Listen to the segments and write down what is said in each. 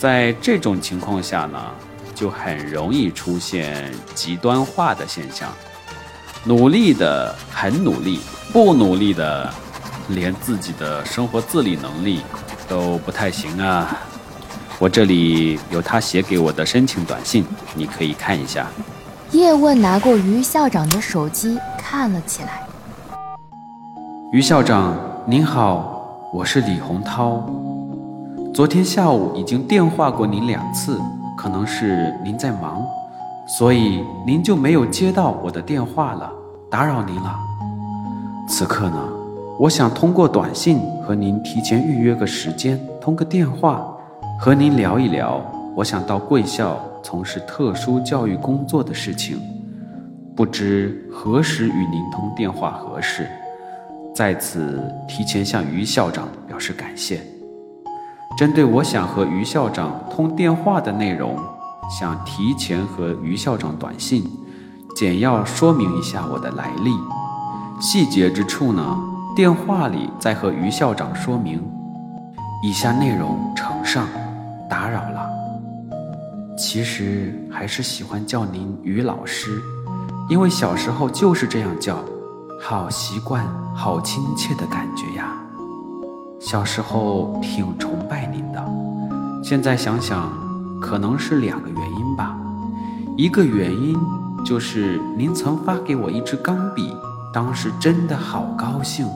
在这种情况下呢，就很容易出现极端化的现象。努力的很努力，不努力的连自己的生活自理能力都不太行啊。我这里有他写给我的申请短信，你可以看一下。叶问拿过于校长的手机看了起来。于校长您好，我是李洪涛。昨天下午已经电话过您两次，可能是您在忙，所以您就没有接到我的电话了，打扰您了。此刻呢，我想通过短信和您提前预约个时间，通个电话。和您聊一聊，我想到贵校从事特殊教育工作的事情，不知何时与您通电话合适？在此提前向于校长表示感谢。针对我想和于校长通电话的内容，想提前和于校长短信，简要说明一下我的来历。细节之处呢，电话里再和于校长说明。以下内容呈上。打扰了，其实还是喜欢叫您于老师，因为小时候就是这样叫，好习惯，好亲切的感觉呀。小时候挺崇拜您的，现在想想，可能是两个原因吧。一个原因就是您曾发给我一支钢笔，当时真的好高兴。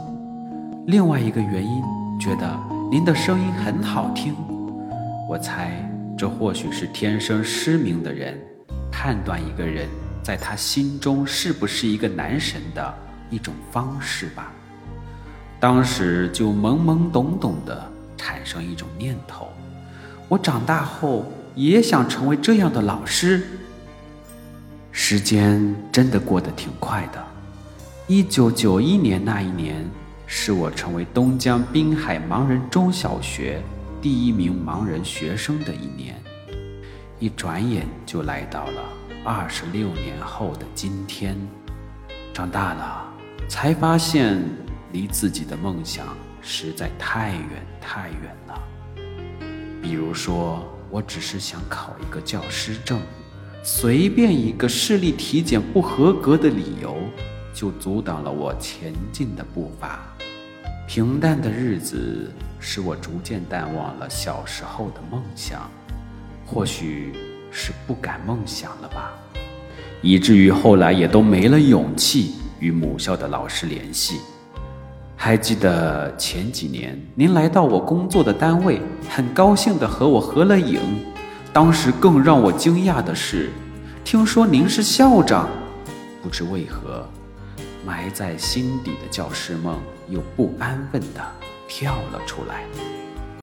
另外一个原因，觉得您的声音很好听。我猜，这或许是天生失明的人判断一个人在他心中是不是一个男神的一种方式吧。当时就懵懵懂懂的产生一种念头：我长大后也想成为这样的老师。时间真的过得挺快的。一九九一年那一年，是我成为东江滨海盲人中小学。第一名盲人学生的一年，一转眼就来到了二十六年后的今天。长大了，才发现离自己的梦想实在太远太远了。比如说，我只是想考一个教师证，随便一个视力体检不合格的理由，就阻挡了我前进的步伐。平淡的日子使我逐渐淡忘了小时候的梦想，或许是不敢梦想了吧，以至于后来也都没了勇气与母校的老师联系。还记得前几年您来到我工作的单位，很高兴地和我合了影。当时更让我惊讶的是，听说您是校长，不知为何。埋在心底的教师梦又不安分地跳了出来。